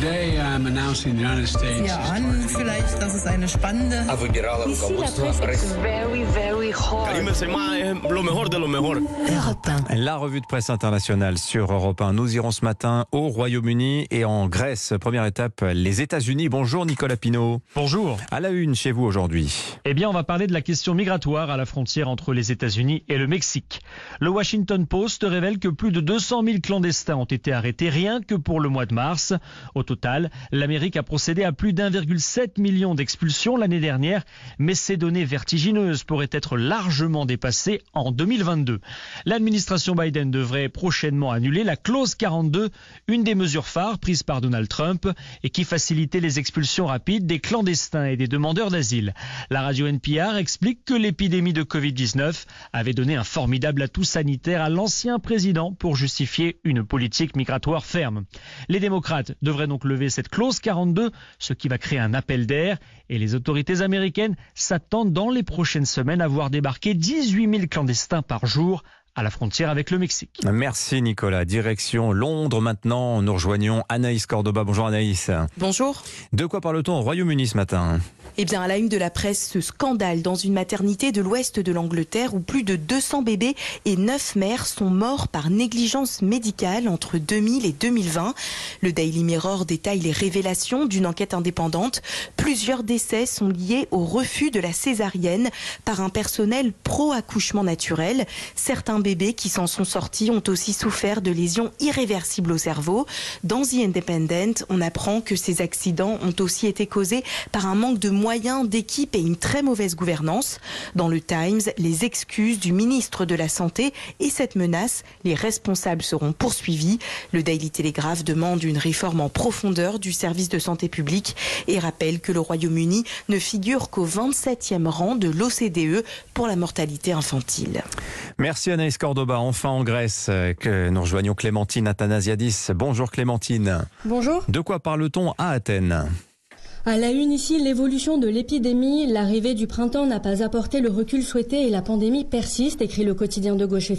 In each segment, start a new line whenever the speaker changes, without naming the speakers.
Today I'm announcing the United States.
Ja, an vielleicht, dass es eine spannende.
La presse est very, very hot.
lo mejor de lo mejor.
Europe 1.
La revue de presse internationale sur Europe 1. Nous irons ce matin au Royaume-Uni et en Grèce. Première étape, les États-Unis. Bonjour Nicolas Pinault.
Bonjour.
À la une chez vous aujourd'hui.
Eh bien, on va parler de la question migratoire à la frontière entre les États-Unis et le Mexique. Le Washington Post révèle que plus de 200 000 clandestins ont été arrêtés rien que pour le mois de mars. Au total, l'Amérique a procédé à plus d'1,7 million d'expulsions l'année dernière, mais ces données vertigineuses pourraient être largement dépassées en 2022. L'administration Biden devrait prochainement annuler la clause 42, une des mesures phares prises par Donald Trump et qui facilitait les expulsions rapides des clandestins et des demandeurs d'asile. La radio NPR explique que l'épidémie de Covid-19 avait donné un formidable atout sanitaire à l'ancien président pour justifier une politique migratoire ferme. Les démocrates devraient donc lever cette clause 42, ce qui va créer un appel d'air. Et les autorités américaines s'attendent dans les prochaines semaines à voir débarquer 18 000 clandestins par jour à la frontière avec le Mexique.
Merci Nicolas. Direction Londres maintenant. Nous rejoignons Anaïs Cordoba. Bonjour Anaïs.
Bonjour.
De quoi parle-t-on au Royaume-Uni ce matin?
Eh bien, à la une de la presse, ce scandale dans une maternité de l'ouest de l'Angleterre où plus de 200 bébés et 9 mères sont morts par négligence médicale entre 2000 et 2020. Le Daily Mirror détaille les révélations d'une enquête indépendante. Plusieurs décès sont liés au refus de la césarienne par un personnel pro-accouchement naturel. Certains bébés qui s'en sont sortis ont aussi souffert de lésions irréversibles au cerveau. Dans The Independent, on apprend que ces accidents ont aussi été causés par un manque de moyens, d'équipe et une très mauvaise gouvernance. Dans le Times, les excuses du ministre de la Santé et cette menace, les responsables seront poursuivis. Le Daily Telegraph demande une réforme en profondeur du service de santé publique et rappelle que le Royaume-Uni ne figure qu'au 27e rang de l'OCDE pour la mortalité infantile.
Merci Anaïs Cordoba. Enfin en Grèce, euh, que nous rejoignons Clémentine Athanasiadis. Bonjour Clémentine.
Bonjour.
De quoi parle-t-on à Athènes?
À la une ici, l'évolution de l'épidémie. L'arrivée du printemps n'a pas apporté le recul souhaité et la pandémie persiste, écrit le quotidien de gauche.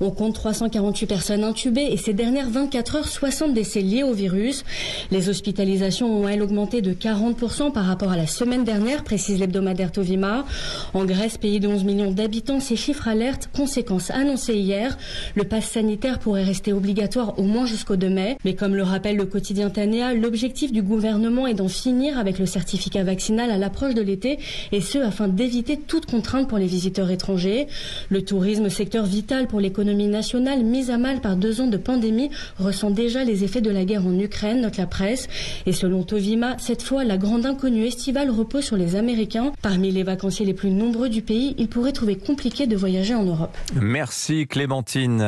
On compte 348 personnes intubées et ces dernières 24 heures, 60 décès liés au virus. Les hospitalisations ont, elles, augmenté de 40% par rapport à la semaine dernière, précise l'hebdomadaire Tovima. En Grèce, pays de 11 millions d'habitants, ces chiffres alertent. Conséquence annoncée hier, le pass sanitaire pourrait rester obligatoire au moins jusqu'au 2 mai. Mais comme le rappelle le quotidien Tanea, l'objectif du gouvernement est d'en finir avec le certificat vaccinal à l'approche de l'été et ce afin d'éviter toute contrainte pour les visiteurs étrangers. Le tourisme, secteur vital pour l'économie nationale, mis à mal par deux ans de pandémie, ressent déjà les effets de la guerre en Ukraine, note la presse. Et selon Tovima, cette fois, la grande inconnue estivale repose sur les Américains. Parmi les vacanciers les plus nombreux du pays, ils pourraient trouver compliqué de voyager en Europe.
Merci Clémentine.